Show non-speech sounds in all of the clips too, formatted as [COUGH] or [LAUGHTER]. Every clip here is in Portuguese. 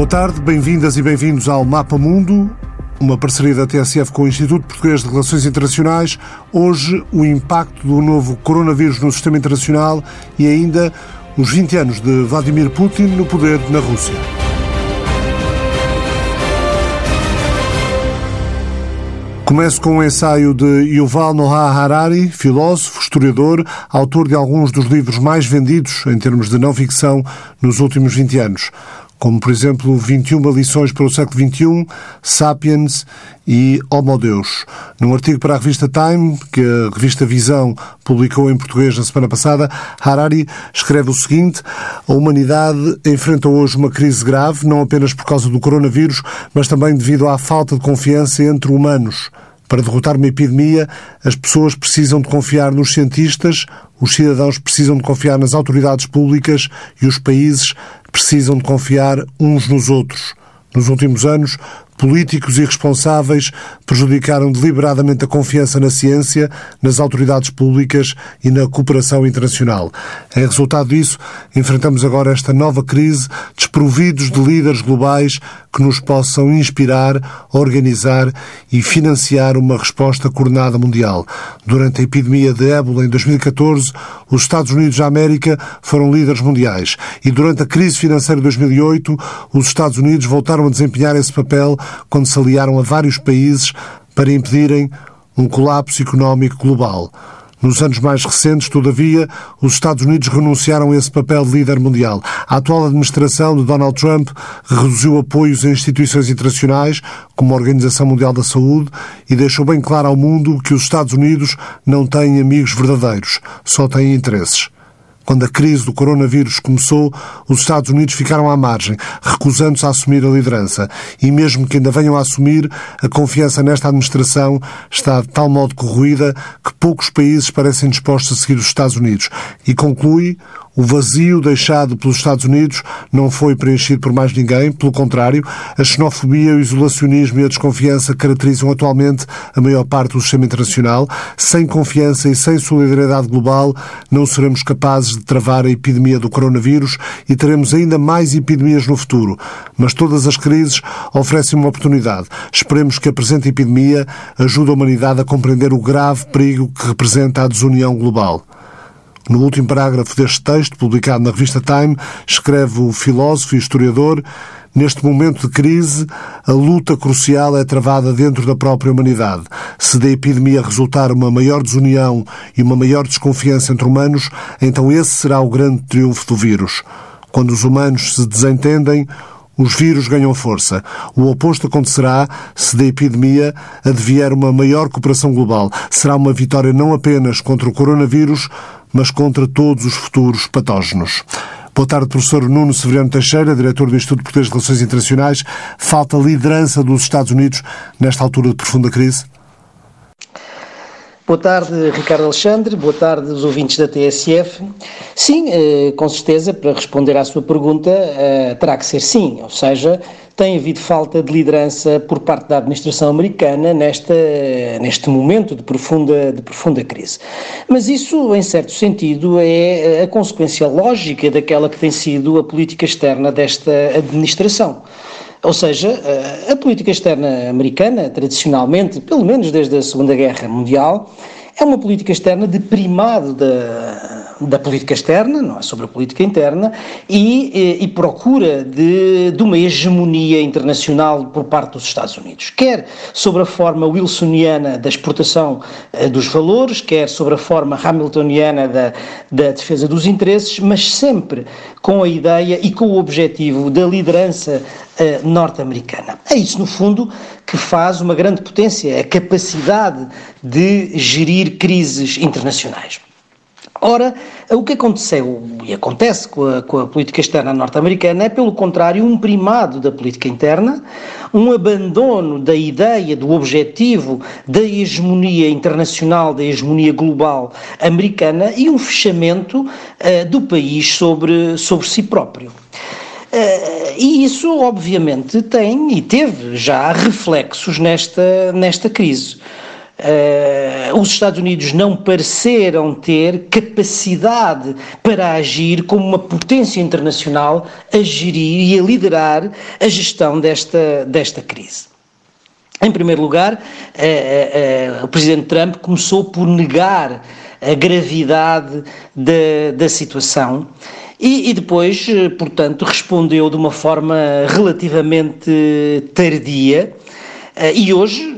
Boa tarde, bem-vindas e bem-vindos ao Mapa Mundo, uma parceria da TSF com o Instituto Português de Relações Internacionais. Hoje, o impacto do novo coronavírus no sistema internacional e ainda os 20 anos de Vladimir Putin no poder na Rússia. Começo com um ensaio de Yuval Noah Harari, filósofo, historiador, autor de alguns dos livros mais vendidos em termos de não ficção nos últimos 20 anos como por exemplo 21 lições para o século XXI, Sapiens e Homo Deus. Num artigo para a revista Time, que a revista Visão publicou em português na semana passada, Harari escreve o seguinte: A humanidade enfrenta hoje uma crise grave, não apenas por causa do coronavírus, mas também devido à falta de confiança entre humanos. Para derrotar uma epidemia, as pessoas precisam de confiar nos cientistas, os cidadãos precisam de confiar nas autoridades públicas e os países precisam de confiar uns nos outros. Nos últimos anos, políticos irresponsáveis prejudicaram deliberadamente a confiança na ciência, nas autoridades públicas e na cooperação internacional. Em resultado disso, enfrentamos agora esta nova crise, desprovidos de líderes globais que nos possam inspirar, organizar e financiar uma resposta coordenada mundial. Durante a epidemia de ébola em 2014, os Estados Unidos da América foram líderes mundiais e durante a crise financeira de 2008, os Estados Unidos voltaram a desempenhar esse papel quando se aliaram a vários países para impedirem um colapso económico global. Nos anos mais recentes, todavia, os Estados Unidos renunciaram a esse papel de líder mundial. A atual administração de Donald Trump reduziu apoios a instituições internacionais, como a Organização Mundial da Saúde, e deixou bem claro ao mundo que os Estados Unidos não têm amigos verdadeiros, só têm interesses. Quando a crise do coronavírus começou, os Estados Unidos ficaram à margem, recusando-se a assumir a liderança. E mesmo que ainda venham a assumir, a confiança nesta administração está de tal modo corroída que poucos países parecem dispostos a seguir os Estados Unidos. E conclui o vazio deixado pelos Estados Unidos não foi preenchido por mais ninguém, pelo contrário, a xenofobia, o isolacionismo e a desconfiança caracterizam atualmente a maior parte do sistema internacional. Sem confiança e sem solidariedade global, não seremos capazes de travar a epidemia do coronavírus e teremos ainda mais epidemias no futuro. Mas todas as crises oferecem uma oportunidade. Esperemos que a presente epidemia ajude a humanidade a compreender o grave perigo que representa a desunião global. No último parágrafo deste texto, publicado na revista Time, escreve o filósofo e historiador Neste momento de crise, a luta crucial é travada dentro da própria humanidade. Se da epidemia resultar uma maior desunião e uma maior desconfiança entre humanos, então esse será o grande triunfo do vírus. Quando os humanos se desentendem, os vírus ganham força. O oposto acontecerá se da epidemia advier uma maior cooperação global. Será uma vitória não apenas contra o coronavírus, mas contra todos os futuros patógenos. Boa tarde, professor Nuno Severiano Teixeira, diretor do Instituto Português de Relações Internacionais. Falta liderança dos Estados Unidos nesta altura de profunda crise? Boa tarde, Ricardo Alexandre. Boa tarde, os ouvintes da TSF. Sim, eh, com certeza, para responder à sua pergunta, eh, terá que ser sim. Ou seja, tem havido falta de liderança por parte da administração americana nesta, neste momento de profunda, de profunda crise. Mas isso, em certo sentido, é a consequência lógica daquela que tem sido a política externa desta administração. Ou seja, a política externa americana, tradicionalmente, pelo menos desde a Segunda Guerra Mundial, é uma política externa de primado da, da política externa, não é sobre a política interna, e, e, e procura de, de, uma hegemonia internacional por parte dos Estados Unidos, quer sobre a forma wilsoniana da exportação eh, dos valores, quer sobre a forma hamiltoniana da, da defesa dos interesses, mas sempre com a ideia e com o objetivo da liderança eh, norte-americana. É isso, no fundo, que faz uma grande potência, a capacidade de gerir crises internacionais. Ora, o que aconteceu e acontece com a, com a política externa norte-americana é, pelo contrário, um primado da política interna, um abandono da ideia, do objetivo da hegemonia internacional, da hegemonia global americana e um fechamento uh, do país sobre, sobre si próprio. Uh, e isso, obviamente, tem e teve já reflexos nesta, nesta crise. Uh, os Estados Unidos não pareceram ter capacidade para agir como uma potência internacional a gerir e a liderar a gestão desta, desta crise. Em primeiro lugar, uh, uh, o Presidente Trump começou por negar a gravidade da, da situação e, e, depois, portanto, respondeu de uma forma relativamente tardia. E hoje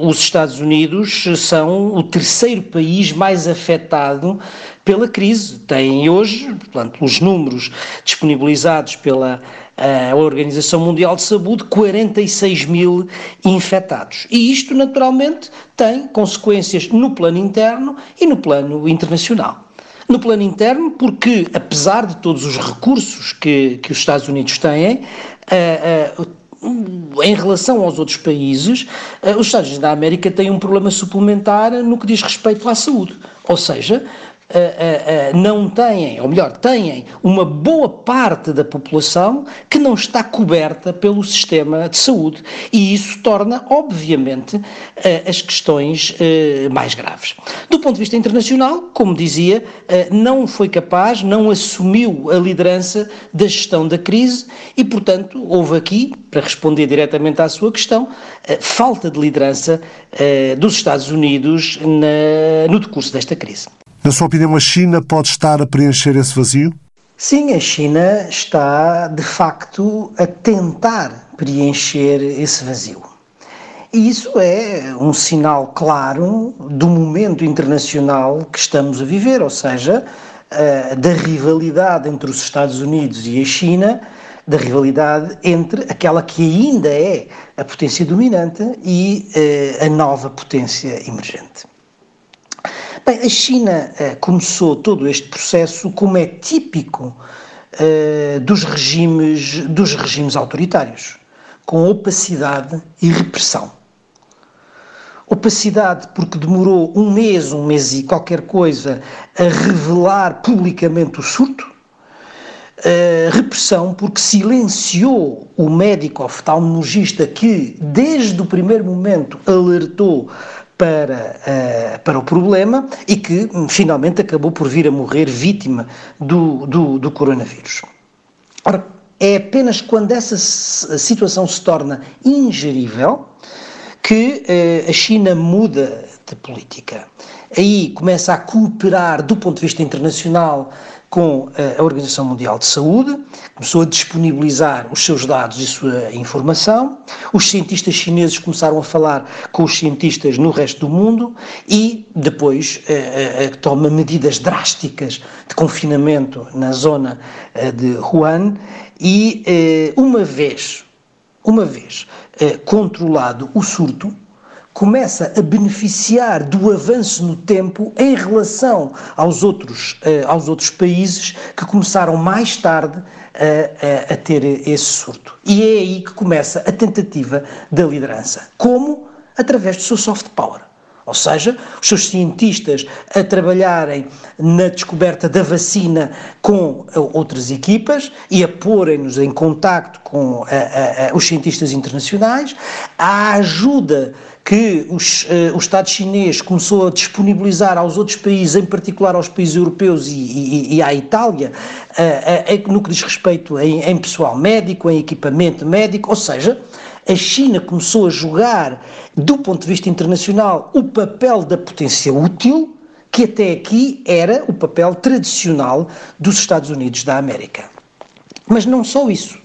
os Estados Unidos são o terceiro país mais afetado pela crise. Têm hoje, portanto, os números disponibilizados pela a Organização Mundial de Saúde, 46 mil infectados. E isto, naturalmente, tem consequências no plano interno e no plano internacional. No plano interno, porque, apesar de todos os recursos que, que os Estados Unidos têm, uh, uh, em relação aos outros países, eh, os Estados Unidos da América têm um problema suplementar no que diz respeito à saúde. Ou seja, Uh, uh, não têm, ou melhor, têm uma boa parte da população que não está coberta pelo sistema de saúde. E isso torna, obviamente, as questões mais graves. Do ponto de vista internacional, como dizia, não foi capaz, não assumiu a liderança da gestão da crise e, portanto, houve aqui, para responder diretamente à sua questão, falta de liderança dos Estados Unidos na, no decurso desta crise. Na sua opinião, a China pode estar a preencher esse vazio? Sim, a China está de facto a tentar preencher esse vazio. E isso é um sinal claro do momento internacional que estamos a viver, ou seja, eh, da rivalidade entre os Estados Unidos e a China, da rivalidade entre aquela que ainda é a potência dominante e eh, a nova potência emergente. Bem, a China uh, começou todo este processo como é típico uh, dos, regimes, dos regimes autoritários, com opacidade e repressão. Opacidade porque demorou um mês, um mês e qualquer coisa, a revelar publicamente o surto. Uh, repressão porque silenciou o médico oftalmologista que, desde o primeiro momento, alertou para, uh, para o problema e que hum, finalmente acabou por vir a morrer vítima do, do, do coronavírus. Ora, é apenas quando essa situação se torna ingerível que uh, a China muda de política. Aí começa a cooperar do ponto de vista internacional com a Organização Mundial de Saúde, começou a disponibilizar os seus dados e sua informação. Os cientistas chineses começaram a falar com os cientistas no resto do mundo e depois eh, eh, toma medidas drásticas de confinamento na zona eh, de Wuhan e eh, uma vez, uma vez controlado o surto, começa a beneficiar do avanço no tempo em relação aos outros, uh, aos outros países que começaram mais tarde a, a, a ter esse surto. E é aí que começa a tentativa da liderança. Como? Através do seu soft power. Ou seja, os seus cientistas a trabalharem na descoberta da vacina com eh, outras equipas e a porem-nos em contacto com a, a, a, os cientistas internacionais, a ajuda que os, uh, o Estado chinês começou a disponibilizar aos outros países, em particular aos países europeus e, e, e à Itália, uh, uh, no que diz respeito em, em pessoal médico, em equipamento médico, ou seja, a China começou a jogar, do ponto de vista internacional, o papel da potência útil, que até aqui era o papel tradicional dos Estados Unidos da América. Mas não só isso.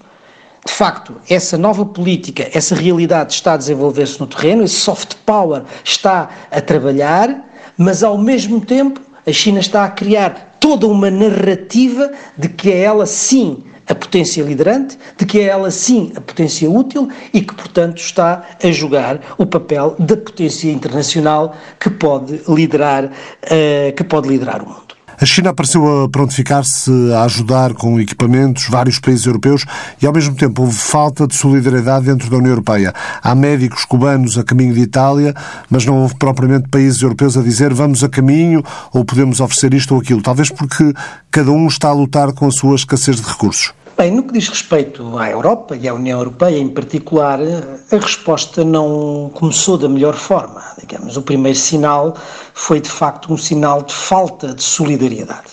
De facto, essa nova política, essa realidade está a desenvolver-se no terreno, esse soft power está a trabalhar, mas ao mesmo tempo a China está a criar toda uma narrativa de que é ela sim a potência liderante, de que é ela sim a potência útil e que, portanto, está a jogar o papel da potência internacional que pode liderar, uh, que pode liderar o mundo. A China apareceu a prontificar-se a ajudar com equipamentos vários países europeus e, ao mesmo tempo, houve falta de solidariedade dentro da União Europeia. Há médicos cubanos a caminho de Itália, mas não houve propriamente países europeus a dizer vamos a caminho ou podemos oferecer isto ou aquilo. Talvez porque cada um está a lutar com a sua escassez de recursos. Bem, no que diz respeito à Europa e à União Europeia em particular, a resposta não começou da melhor forma. Digamos, o primeiro sinal foi de facto um sinal de falta de solidariedade.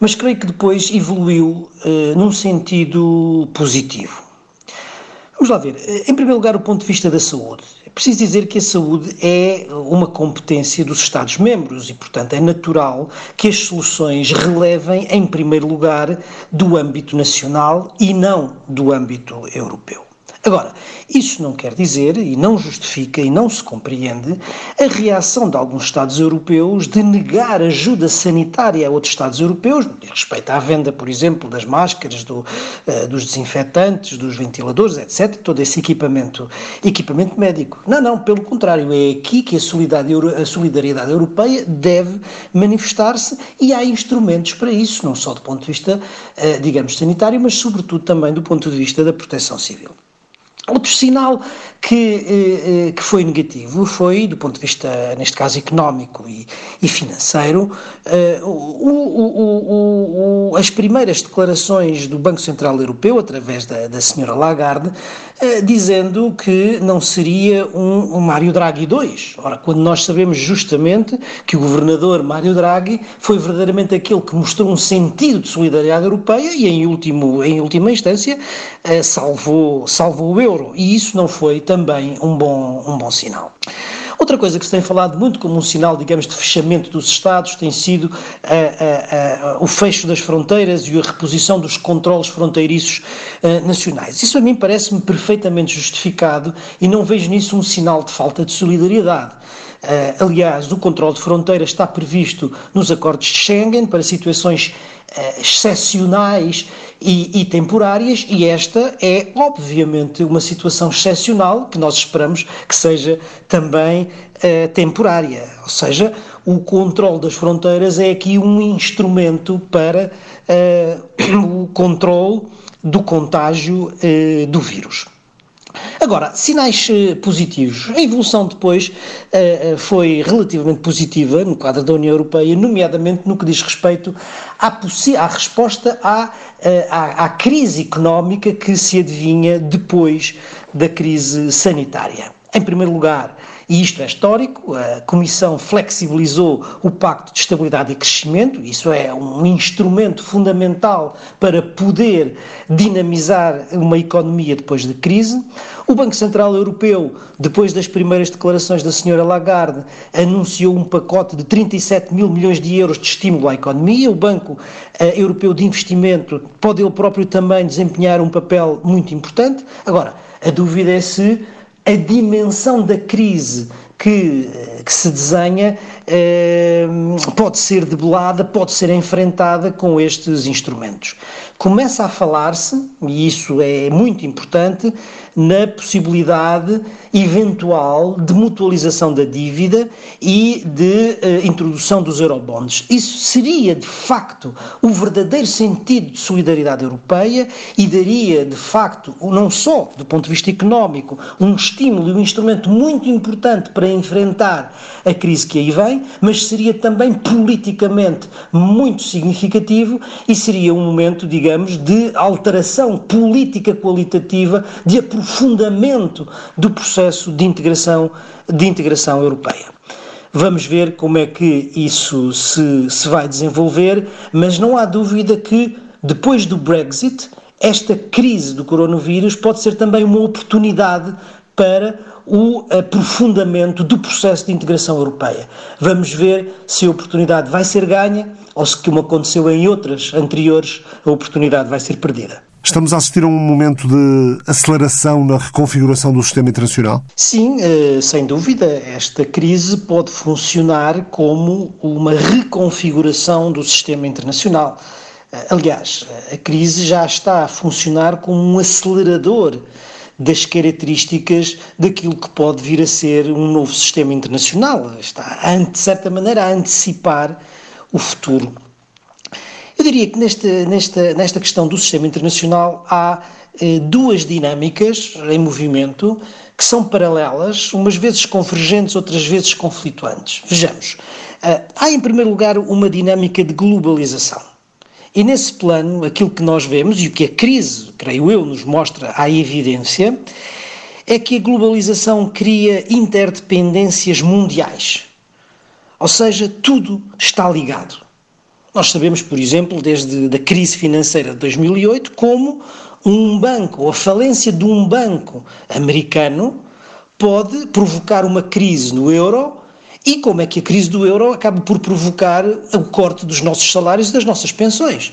Mas creio que depois evoluiu uh, num sentido positivo. Vamos lá ver. Em primeiro lugar, o ponto de vista da saúde. É preciso dizer que a saúde é uma competência dos Estados-membros e, portanto, é natural que as soluções relevem, em primeiro lugar, do âmbito nacional e não do âmbito europeu. Agora, isso não quer dizer e não justifica e não se compreende a reação de alguns Estados europeus de negar ajuda sanitária a outros Estados europeus, no que respeita à venda, por exemplo, das máscaras, do, uh, dos desinfetantes, dos ventiladores, etc., todo esse equipamento, equipamento médico. Não, não, pelo contrário, é aqui que a solidariedade, a solidariedade europeia deve manifestar-se e há instrumentos para isso, não só do ponto de vista, uh, digamos, sanitário, mas sobretudo também do ponto de vista da proteção civil. Outro sinal que, eh, eh, que foi negativo foi, do ponto de vista, neste caso, económico e, e financeiro, eh, o, o, o, as primeiras declarações do Banco Central Europeu, através da, da senhora Lagarde, dizendo que não seria um, um Mário Draghi 2. Ora, quando nós sabemos justamente que o governador Mário Draghi foi verdadeiramente aquele que mostrou um sentido de solidariedade europeia e, em, último, em última instância, salvou, salvou o euro. E isso não foi também um bom, um bom sinal. Outra coisa que se tem falado muito como um sinal, digamos, de fechamento dos Estados tem sido uh, uh, uh, o fecho das fronteiras e a reposição dos controles fronteiriços nacionais. Isso a mim parece-me perfeitamente justificado e não vejo nisso um sinal de falta de solidariedade. Uh, aliás, o controle de fronteiras está previsto nos acordos de Schengen para situações uh, excepcionais e, e, temporárias, e esta é, obviamente, uma situação excepcional que nós esperamos que seja também uh, temporária. Ou seja, o controle das fronteiras é aqui um instrumento para [COUGHS] o controle do contágio do vírus. Agora, sinais uh, positivos. A evolução depois uh, foi relativamente positiva no quadro da União Europeia, nomeadamente no que diz respeito à, à resposta à, à, à crise económica que se adivinha depois da crise sanitária. Em primeiro lugar, e isto é histórico, a Comissão flexibilizou o Pacto de Estabilidade e Crescimento, isso é um instrumento fundamental para poder dinamizar uma economia depois da crise. O Banco Central Europeu, depois das primeiras declarações da senhora Lagarde, anunciou um pacote de 37 mil milhões de euros de estímulo à economia. O Banco eh, Europeu de Investimento pode ele próprio também desempenhar um papel muito importante. Agora, a dúvida é se a dimensão da crise que, que se desenha eh, pode ser debelada, pode ser enfrentada com estes instrumentos. Começa a falar-se, e isso é muito importante, na possibilidade eventual de mutualização da dívida e de uh, introdução dos eurobonds. Isso seria, de facto, o verdadeiro sentido de solidariedade europeia e daria, de facto, não só do ponto de vista económico, um estímulo e um instrumento muito importante para enfrentar a crise que aí vem, mas seria também politicamente muito significativo e seria um momento, digamos, de alteração política qualitativa, de aprofundamento do processo de integração, de integração europeia. Vamos ver como é que isso se, se vai desenvolver, mas não há dúvida que depois do Brexit, esta crise do coronavírus pode ser também uma oportunidade para o aprofundamento do processo de integração europeia. Vamos ver se a oportunidade vai ser ganha ou se, como aconteceu em outras anteriores, a oportunidade vai ser perdida. Estamos a assistir a um momento de aceleração na reconfiguração do sistema internacional? Sim, eh, sem dúvida. Esta crise pode funcionar como uma reconfiguração do sistema internacional. Eh, aliás, a crise já está a funcionar como um acelerador das características daquilo que pode vir a ser um novo sistema internacional. Está, de certa maneira, a antecipar o futuro. Eu diria que nesta, nesta, nesta questão do sistema internacional há eh, duas dinâmicas em movimento que são paralelas, umas vezes convergentes, outras vezes conflituantes. Vejamos. Uh, há, em primeiro lugar, uma dinâmica de globalização. E nesse plano, aquilo que nós vemos e o que a crise, creio eu, nos mostra à evidência, é que a globalização cria interdependências mundiais. Ou seja, tudo está ligado. Nós sabemos, por exemplo, desde a crise financeira de 2008, como um banco, ou a falência de um banco americano, pode provocar uma crise no euro e como é que a crise do euro acaba por provocar o corte dos nossos salários e das nossas pensões.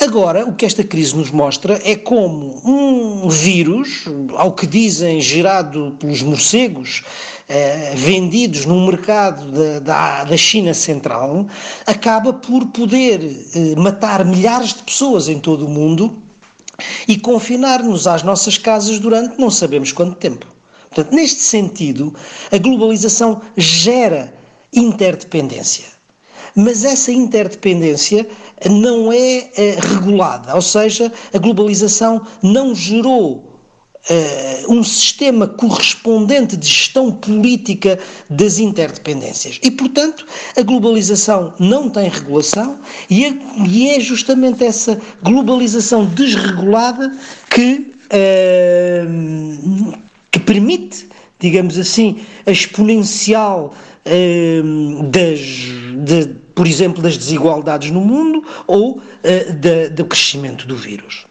Agora, o que esta crise nos mostra é como um vírus, ao que dizem gerado pelos morcegos, eh, vendidos no mercado da, da, da, China Central, acaba por poder eh, matar milhares de pessoas em todo o mundo e confinar-nos às nossas casas durante não sabemos quanto tempo. Portanto, neste sentido, a globalização gera interdependência. Mas essa interdependência não é eh, regulada, ou seja, a globalização não gerou Uh, um sistema correspondente de gestão política das interdependências. E, portanto, a globalização não tem regulação e é, e é justamente essa globalização desregulada que, uh, que permite, digamos assim, a exponencial uh, das. De, por exemplo, das desigualdades no mundo ou uh, do crescimento do vírus.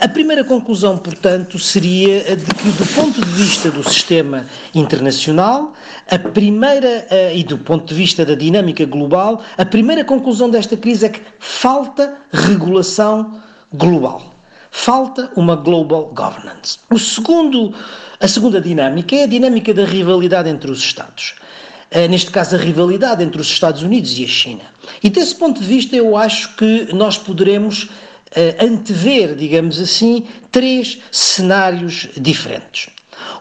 A primeira conclusão, portanto, seria de que, do ponto de vista do sistema internacional, a primeira, uh, e do ponto de vista da dinâmica global, a primeira conclusão desta crise é que falta regulação global. Falta uma global governance. O segundo, a segunda dinâmica é a dinâmica da rivalidade entre os Estados. Eh, neste caso, a rivalidade entre os Estados Unidos e a China. E desse ponto de vista, eu acho que nós poderemos uh, antever, digamos assim, três cenários diferentes.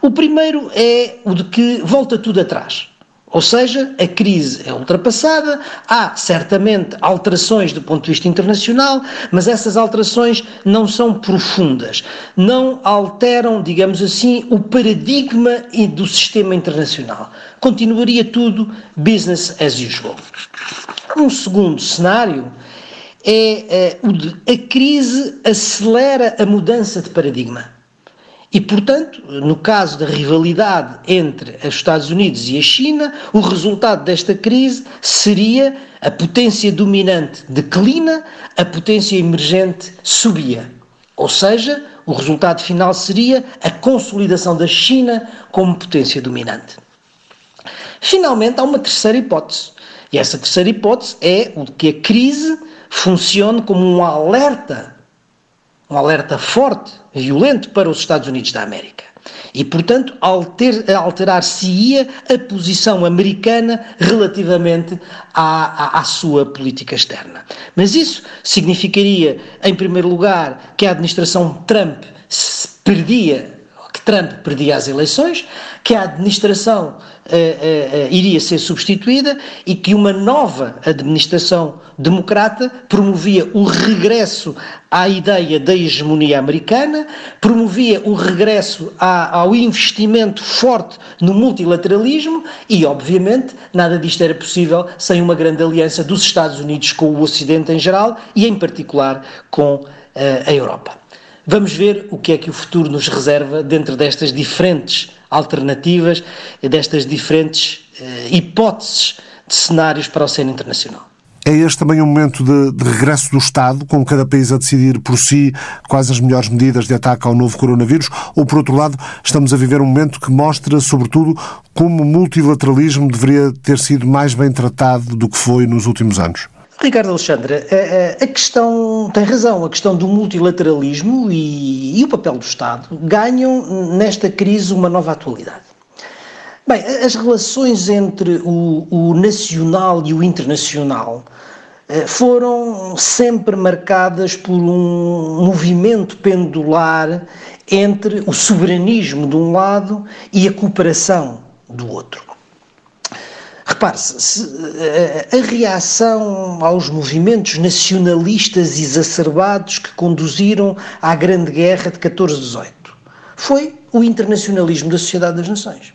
O primeiro é o de que volta tudo atrás. Ou seja, a crise é ultrapassada, há certamente alterações do ponto de vista internacional, mas essas alterações não são profundas, não alteram, digamos assim, o paradigma do sistema internacional. Continuaria tudo business as usual. Um segundo cenário é, é o de a crise acelera a mudança de paradigma. E, portanto, no caso da rivalidade entre os Estados Unidos e a China, o resultado desta crise seria a potência dominante declina, a potência emergente subia. Ou seja, o resultado final seria a consolidação da China como potência dominante. Finalmente, há uma terceira hipótese. E essa terceira hipótese é o que a crise funcione como um alerta um alerta forte, violento para os Estados Unidos da América. E, portanto, alter, alterar-se-ia a posição americana relativamente à, à, à, sua política externa. Mas isso significaria, em primeiro lugar, que a administração Trump perdia Trump perdia as eleições, que a administração uh, uh, uh, iria ser substituída e que uma nova administração democrata promovia o regresso à ideia da hegemonia americana, promovia o regresso ao investimento forte no multilateralismo e, obviamente, nada disto era possível sem uma grande aliança dos Estados Unidos com o Ocidente em geral e, em particular, com a Europa. Vamos ver o que é que o futuro nos reserva dentro destas diferentes alternativas, destas diferentes uh, hipóteses de cenários para o cena internacional. É este também um momento de, de, regresso do Estado, com cada país a decidir por si quais as melhores medidas de ataque ao novo coronavírus? Ou, por outro lado, estamos a viver um momento que mostra, sobretudo, como o multilateralismo deveria ter sido mais bem tratado do que foi nos últimos anos? Ricardo Alexandre, a, a, questão tem razão, a questão do multilateralismo e, e, o papel do Estado ganham nesta crise uma nova atualidade. Bem, as relações entre o, o nacional e o internacional eh, foram sempre marcadas por um movimento pendular entre o soberanismo de um lado e a cooperação do outro. Repare-se, eh, a reação aos movimentos nacionalistas exacerbados que conduziram à Grande Guerra de 14-18 foi o internacionalismo da Sociedade das Nações.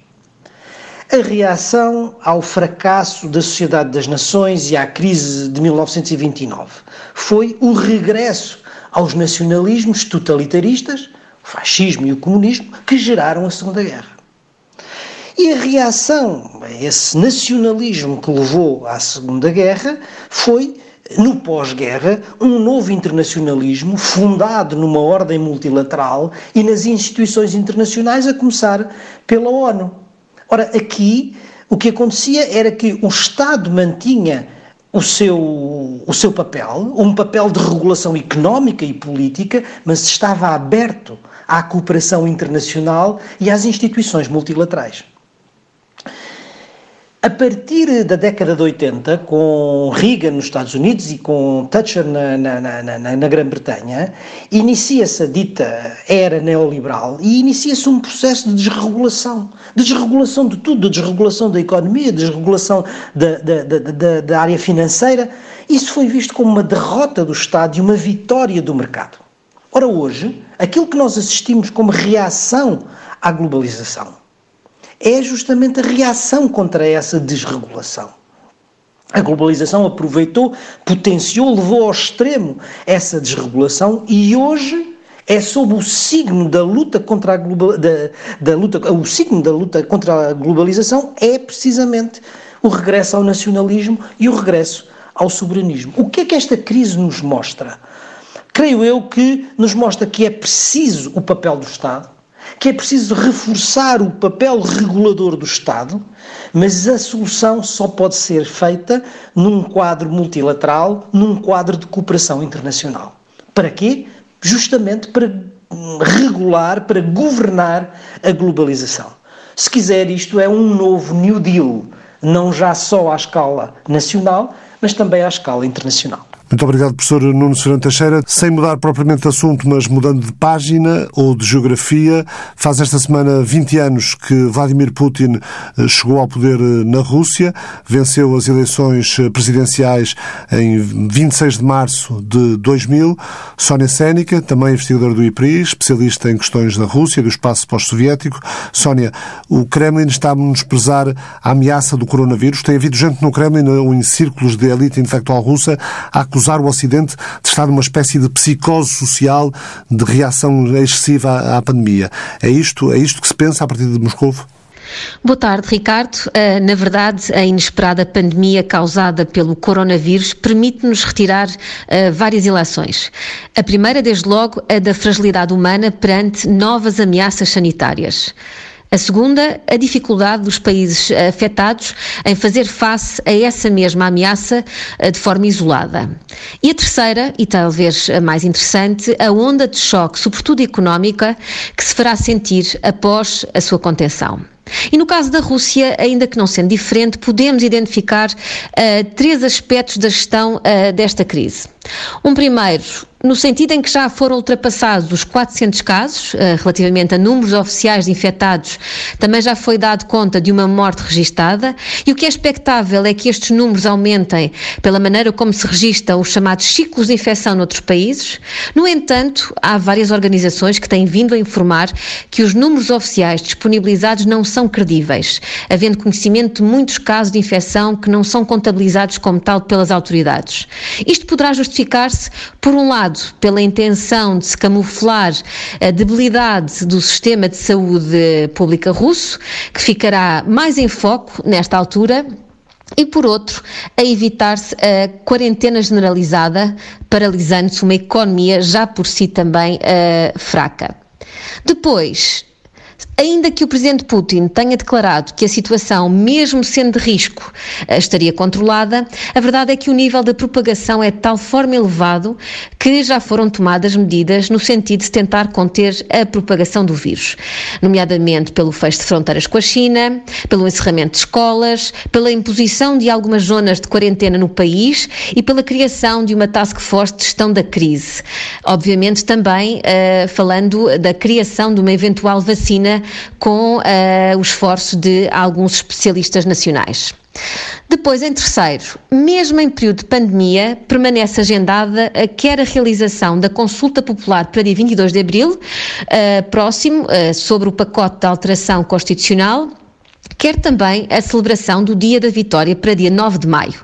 a reação ao fracasso da Sociedade das Nações e à crise de 1929. Foi o regresso aos nacionalismos totalitaristas, o fascismo e o comunismo, que geraram a Segunda Guerra. E a reação a esse nacionalismo que levou à Segunda Guerra foi, no pós-guerra, um novo internacionalismo fundado numa ordem multilateral e nas instituições internacionais, a começar pela ONU. Ora, aqui o que acontecia era que o Estado mantinha o seu, o seu papel, um papel de regulação económica e política, mas estava aberto à cooperação internacional e às instituições multilaterais. A partir da década de 80, com Reagan nos Estados Unidos e com Thatcher na, na, na, na Grã-Bretanha, inicia-se a dita era neoliberal e inicia-se um processo de desregulação. De desregulação de tudo, de desregulação da economia, de desregulação da, da, da, da área financeira. Isso foi visto como uma derrota do Estado e uma vitória do mercado. Ora, hoje, aquilo que nós assistimos como reação à globalização é justamente a reação contra essa desregulação. A globalização aproveitou, potenciou, levou ao extremo essa desregulação e hoje é sob o signo da luta contra a global, da, da luta, o signo da luta contra a globalização é precisamente o regresso ao nacionalismo e o regresso ao soberanismo. O que é que esta crise nos mostra? Creio eu que nos mostra que é preciso o papel do Estado, que é preciso reforçar o papel regulador do Estado, mas a solução só pode ser feita num quadro multilateral, num quadro de cooperação internacional. Para quê? Justamente para regular, para governar a globalização. Se quiser, isto é um novo New Deal, não já só à escala nacional, mas também à escala internacional. Muito obrigado, professor Nuno Serrano Teixeira. Sem mudar propriamente de assunto, mas mudando de página ou de geografia, faz esta semana 20 anos que Vladimir Putin eh, chegou ao poder eh, na Rússia, venceu as eleições eh, presidenciais em 26 de março de 2000. Sónia Sénica, também investigadora do IPRI, especialista em questões da Rússia do espaço pós-soviético. Sónia, o Kremlin está a menosprezar a ameaça do coronavírus. Tem havido gente no Kremlin ou em círculos de elite intelectual russa a acusar acusar o Ocidente de estar numa espécie de psicose social de reação excessiva à, pandemia. É isto, é isto que se pensa a partir de Moscou? Boa tarde, Ricardo. Uh, na verdade, a inesperada pandemia causada pelo coronavírus permite-nos retirar uh, várias ilações. A primeira, desde logo, a da fragilidade humana perante novas ameaças sanitárias. A segunda, a dificuldade dos países afetados em fazer face a essa mesma ameaça eh, de forma isolada. E a terceira, e talvez a mais interessante, a onda de choque, sobretudo económica, que se fará sentir após a sua contenção. E no caso da Rússia, ainda que não sendo diferente, podemos identificar uh, três aspectos da gestão uh, desta crise. Um primeiro, no sentido em que já foram ultrapassados os 400 casos, eh, relativamente a números oficiais de infectados, também já foi dado conta de uma morte registada, e o que é expectável é que estes números aumentem pela maneira como se registram os chamados ciclos de infecção noutros países. No entanto, há várias organizações que têm vindo a informar que os números oficiais disponibilizados não são credíveis, havendo conhecimento de muitos casos de infecção que não são contabilizados como tal pelas autoridades. Isto poderá justificar-se, por um lado, pela intenção de se camuflar a debilidade do sistema de saúde pública russo, que ficará mais em foco nesta altura, e por outro, a evitar-se a quarentena generalizada, paralisando-se uma economia já por si também uh, fraca. Depois, Ainda que o presidente Putin tenha declarado que a situação, mesmo sendo de risco, eh, estaria controlada, a verdade é que o nível de propagação é de tal forma elevado que já foram tomadas medidas no sentido de tentar conter a propagação do vírus, nomeadamente pelo fecho de fronteiras com a China, pelo encerramento de escolas, pela imposição de algumas zonas de quarentena no país e pela criação de uma task force de gestão da crise. Obviamente também uh, falando da criação de uma eventual vacina com uh, o esforço de alguns especialistas nacionais. Depois, em terceiro, mesmo em período de pandemia, permanece agendada quer a realização da consulta popular para dia 22 de abril, uh, próximo, uh, sobre o pacote de alteração constitucional, quer também a celebração do Dia da Vitória para dia 9 de maio,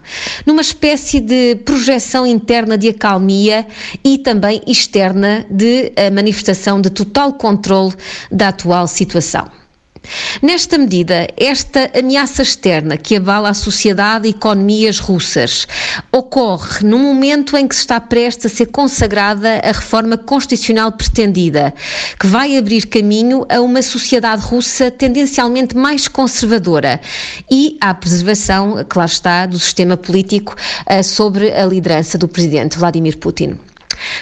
numa espécie de projeção interna de acalmia e também externa de manifestação de total controle da atual situação. Nesta medida, esta ameaça externa que abala a sociedade e economias russas ocorre num momento em que se está prestes a ser consagrada a reforma constitucional pretendida, que vai abrir caminho a uma sociedade russa tendencialmente mais conservadora e à preservação, claro está, do sistema político eh, sobre a liderança do presidente Vladimir Putin.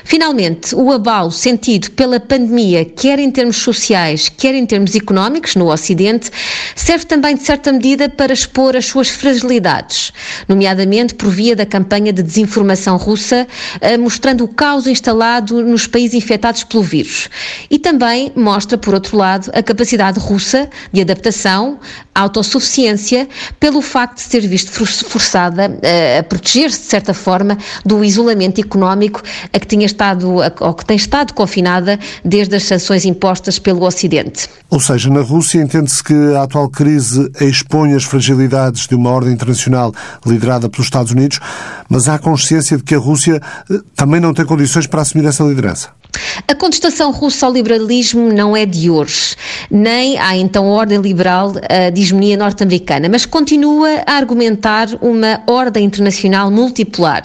Finalmente, o abalo sentido pela pandemia, quer em termos sociais, quer em termos económicos, no Ocidente, serve também, de certa medida, para expor as suas fragilidades, nomeadamente por via da campanha de desinformação russa, eh, mostrando o caos instalado nos países infectados pelo vírus. E também mostra, por outro lado, a capacidade russa de adaptação, autossuficiência, pelo facto de ser visto forçada eh, a proteger-se, de certa forma, do isolamento económico a que tinha estado, ou que tem estado confinada desde as sanções impostas pelo Ocidente. Ou seja, na Rússia entende-se que a atual crise expõe as fragilidades de uma ordem internacional liderada pelos Estados Unidos, mas há consciência de que a Rússia eh, também não tem condições para assumir essa liderança. A contestação russa ao liberalismo não é de hoje, nem há então ordem liberal uh, de hegemonia norte-americana, mas continua a argumentar uma ordem internacional multipolar,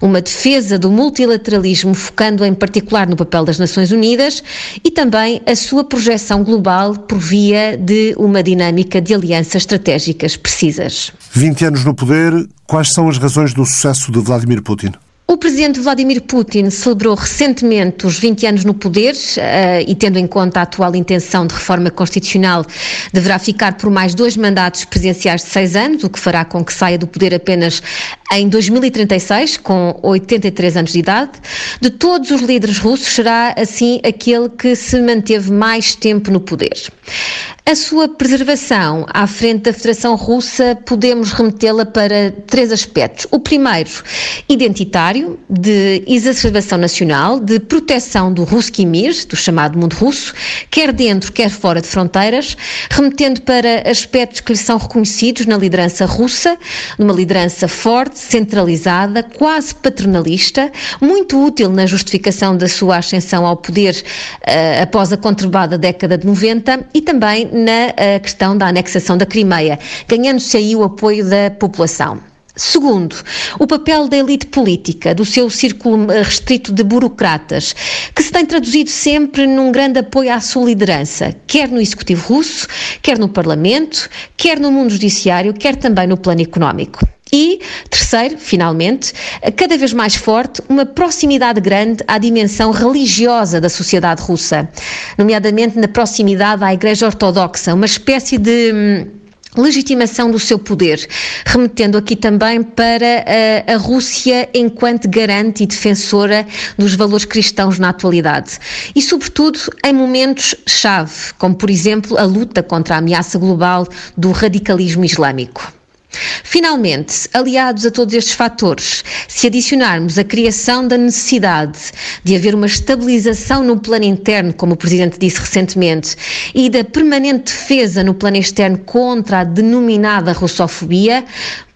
uma defesa do multilateralismo, focando em particular no papel das Nações Unidas e também a sua projeção global por via de uma dinâmica de alianças estratégicas precisas. 20 anos no poder, quais são as razões do sucesso de Vladimir Putin? O presidente Vladimir Putin celebrou recentemente os 20 anos no poder uh, e, tendo em conta a atual intenção de reforma constitucional, deverá ficar por mais dois mandatos presidenciais de seis anos, o que fará com que saia do poder apenas em 2036, com 83 anos de idade. De todos os líderes russos, será assim aquele que se manteve mais tempo no poder. A sua preservação à frente da Federação Russa podemos remetê-la para três aspectos. O primeiro, identitário, de exacerbação nacional, de proteção do Ruski Mir, do chamado mundo russo, quer dentro, quer fora de fronteiras, remetendo para aspectos que lhe são reconhecidos na liderança russa, numa liderança forte, centralizada, quase paternalista, muito útil na justificação da sua ascensão ao poder uh, após a conturbada década de 90 e também na eh, questão da anexação da Crimeia, ganhando-se aí o apoio da população. Segundo, o papel da elite política, do seu círculo eh, restrito de burocratas, que se tem traduzido sempre num grande apoio à sua liderança, quer no executivo russo, quer no Parlamento, quer no mundo judiciário, quer também no plano económico. E, terceiro, finalmente, cada vez mais forte, uma proximidade grande à dimensão religiosa da sociedade russa, nomeadamente na proximidade à Igreja Ortodoxa, uma espécie de hum, legitimação do seu poder, remetendo aqui também para a, a, Rússia enquanto garante e defensora dos valores cristãos na atualidade. E, sobretudo, em momentos-chave, como, por exemplo, a luta contra a ameaça global do radicalismo islâmico. Finalmente, aliados a todos estes fatores, se adicionarmos a criação da necessidade de haver uma estabilização no plano interno, como o Presidente disse recentemente, e da permanente defesa no plano externo contra a denominada russofobia,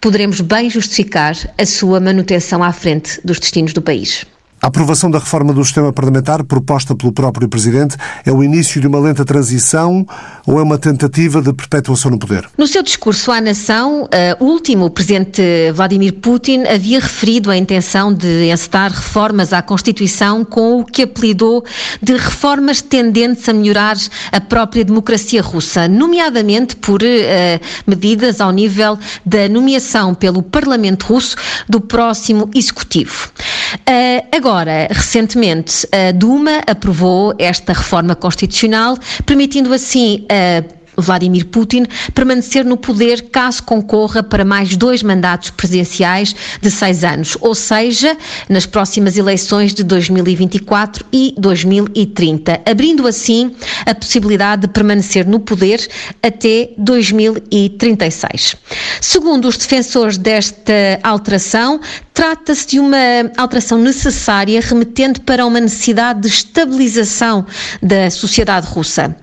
poderemos bem justificar a sua manutenção à frente dos destinos do país. A aprovação da reforma do sistema parlamentar, proposta pelo próprio Presidente, é o início de uma lenta transição ou é uma tentativa de perpetuação no poder? No seu discurso à nação, uh, último, o Presidente Vladimir Putin havia referido a intenção de encetar reformas à Constituição com o que apelidou de reformas tendentes a melhorar a própria democracia russa, nomeadamente por uh, medidas ao nível da nomeação pelo Parlamento russo do próximo Executivo. Uh, agora, recentemente, a Duma aprovou esta reforma constitucional, permitindo assim uh, Vladimir Putin permanecer no poder caso concorra para mais dois mandatos presidenciais de seis anos, ou seja, nas próximas eleições de 2024 e 2030, abrindo assim a possibilidade de permanecer no poder até 2036. Segundo os defensores desta alteração, Trata-se de uma alteração necessária, remetendo para uma necessidade de estabilização da sociedade russa.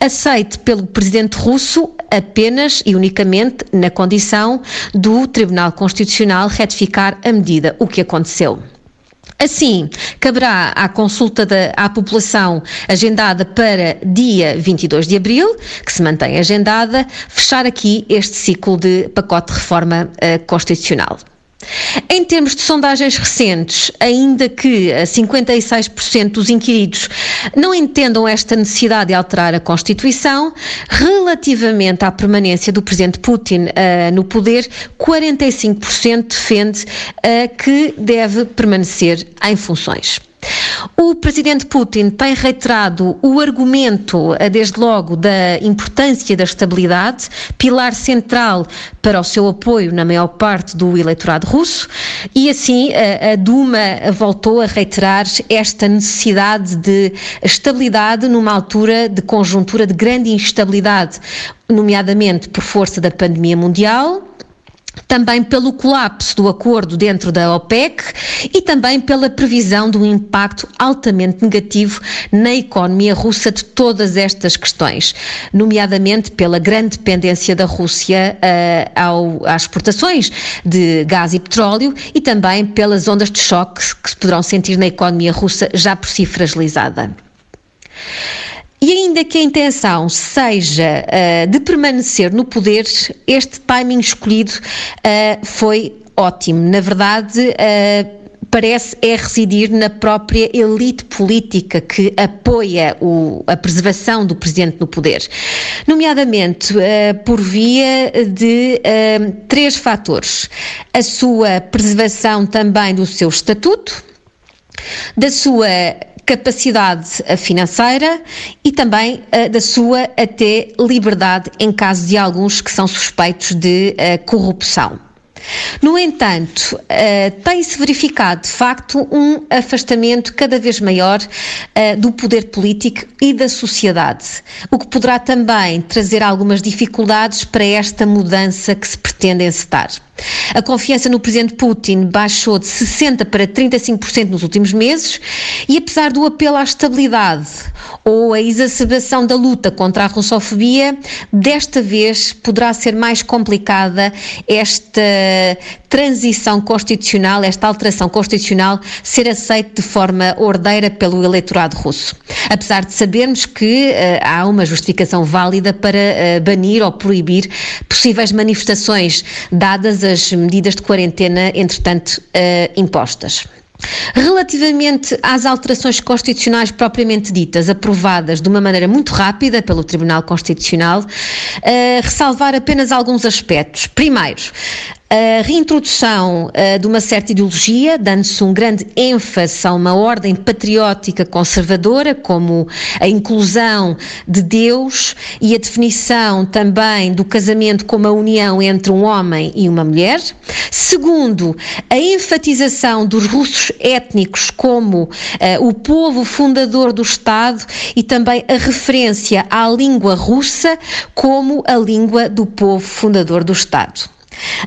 Aceite pelo presidente russo apenas e unicamente na condição do Tribunal Constitucional retificar a medida, o que aconteceu. Assim, caberá à consulta da, à população agendada para dia 22 de abril, que se mantém agendada, fechar aqui este ciclo de pacote de reforma uh, constitucional. Em termos de sondagens recentes, ainda que 56% dos inquiridos não entendam esta necessidade de alterar a Constituição, relativamente à permanência do presidente Putin uh, no poder, 45% defende uh, que deve permanecer em funções. O presidente Putin tem reiterado o argumento, eh, desde logo, da importância da estabilidade, pilar central para o seu apoio na maior parte do eleitorado russo, e assim a Duma voltou a reiterar esta necessidade de estabilidade numa altura de conjuntura de grande instabilidade, nomeadamente por força da pandemia mundial também pelo colapso do acordo dentro da OPEC e também pela previsão de um impacto altamente negativo na economia russa de todas estas questões, nomeadamente pela grande dependência da Rússia uh, ao, às exportações de gás e petróleo e também pelas ondas de choque que se poderão sentir na economia russa já por si fragilizada. E ainda que a intenção seja uh, de permanecer no poder, este timing escolhido uh, foi ótimo. Na verdade, uh, parece é residir na própria elite política que apoia o, a preservação do presidente no poder, nomeadamente por via de três fatores: a sua preservação também do seu estatuto, da sua capacidade financeira e também uh, da sua até liberdade em caso de alguns que são suspeitos de uh, corrupção. No entanto, uh, tem-se verificado de facto um afastamento cada vez maior do poder político e da sociedade, o que poderá também trazer algumas dificuldades para esta mudança que se pretende encetar. A confiança no presidente Putin baixou de 60% para 35% nos últimos meses e, apesar do apelo à estabilidade ou a exacerbação da luta contra a russofobia, desta vez poderá ser mais complicada esta transição constitucional, esta alteração constitucional, ser aceita de forma ordeira pelo eleitorado russo. Apesar de sabermos que uh, há uma justificação válida para uh, banir ou proibir possíveis manifestações, dadas as medidas de quarentena, entretanto, uh, impostas. Relativamente às alterações constitucionais propriamente ditas, aprovadas de uma maneira muito rápida pelo Tribunal Constitucional, uh, ressalvar apenas alguns aspectos. Primeiro, a reintrodução uh, de uma certa ideologia, dando-se um grande ênfase a uma ordem patriótica conservadora, como a inclusão de Deus e a definição também do casamento como a união entre um homem e uma mulher. Segundo, a enfatização dos russos étnicos como uh, o povo fundador do Estado e também a referência à língua russa como a língua do povo fundador do Estado.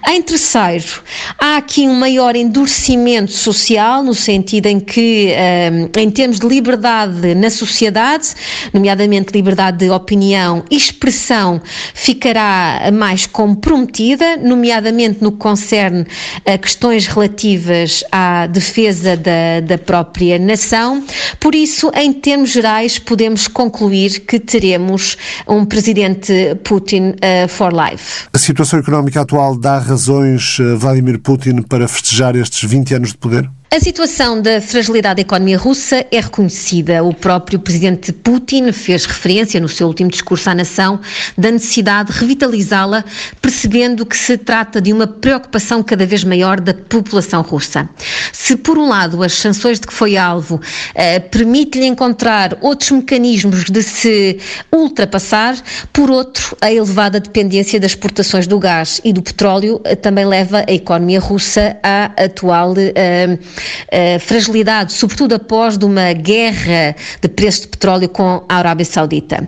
Em terceiro, há aqui um maior endurecimento social, no sentido em que, um, em termos de liberdade na sociedade, nomeadamente liberdade de opinião e expressão, ficará mais comprometida, nomeadamente no que concerne a questões relativas à defesa da, da própria nação. Por isso, em termos gerais, podemos concluir que teremos um presidente Putin uh, for life. A situação económica atual dá razões a Vladimir Putin para festejar estes 20 anos de poder? A situação da fragilidade da economia russa é reconhecida. O próprio presidente Putin fez referência no seu último discurso à nação da necessidade de revitalizá-la, percebendo que se trata de uma preocupação cada vez maior da população russa. Se, por um lado, as sanções de que foi alvo eh, permite-lhe encontrar outros mecanismos de se ultrapassar, por outro, a elevada dependência das exportações do gás e do petróleo eh, também leva a economia russa à atual. Eh, uh, fragilidade, sobretudo após de uma guerra de preço de petróleo com a Arábia Saudita.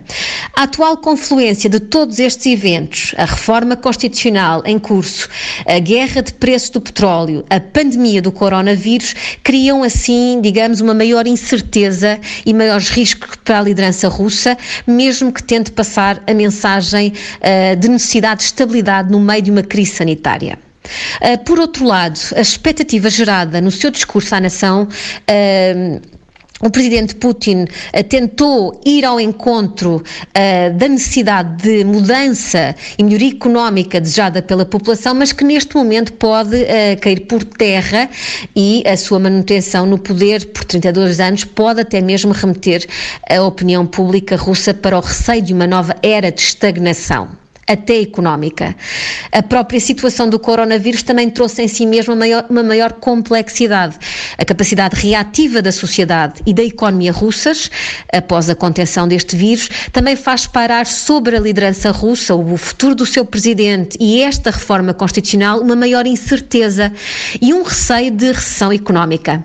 A atual confluência de todos estes eventos, a reforma constitucional em curso, a guerra de preço do petróleo, a pandemia do coronavírus, criam assim, digamos, uma maior incerteza e maiores riscos para a liderança russa, mesmo que tente passar a mensagem uh, de necessidade de estabilidade no meio de uma crise sanitária. Uh, por outro lado, a expectativa gerada no seu discurso à nação uh, o presidente Putin uh, tentou ir ao encontro uh, da necessidade de mudança e melhoria económica desejada pela população, mas que neste momento pode uh, cair por terra e a sua manutenção no poder por 32 anos pode até mesmo remeter a opinião pública russa para o receio de uma nova era de estagnação até económica. A própria situação do coronavírus também trouxe em si mesmo uma maior, uma maior, complexidade. A capacidade reativa da sociedade e da economia russas, após a contenção deste vírus, também faz parar sobre a liderança russa, o futuro do seu presidente e esta reforma constitucional, uma maior incerteza e um receio de recessão económica.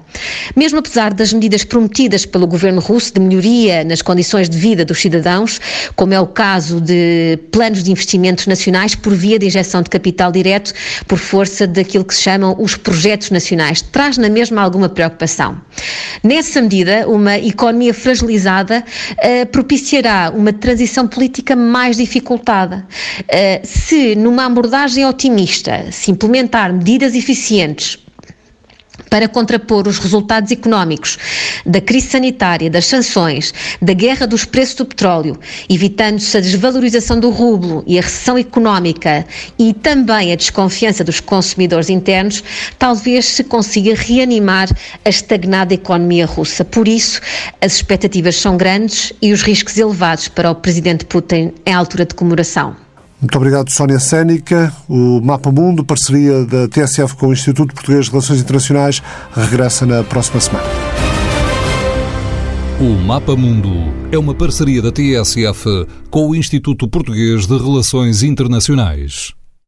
Mesmo apesar das medidas prometidas pelo governo russo de melhoria nas condições de vida dos cidadãos, como é o caso de planos de investimento investimentos nacionais por via de injeção de capital direto, por força daquilo que se chamam os projetos nacionais. Traz na mesma alguma preocupação. Nessa medida, uma economia fragilizada uh, propiciará uma transição política mais dificultada. Uh, se, numa abordagem otimista, se implementar medidas eficientes para contrapor os resultados económicos da crise sanitária, das sanções, da guerra dos preços do petróleo, evitando-se a desvalorização do rublo e a recessão económica e também a desconfiança dos consumidores internos, talvez se consiga reanimar a estagnada economia russa. Por isso, as expectativas são grandes e os riscos elevados para o presidente Putin em altura de comemoração. Muito obrigado, Sónia Sénica. O Mapa Mundo, parceria da TSF com o Instituto Português de Relações Internacionais, regressa na próxima semana. O Mapa Mundo é uma parceria da TSF com o Instituto Português de Relações Internacionais.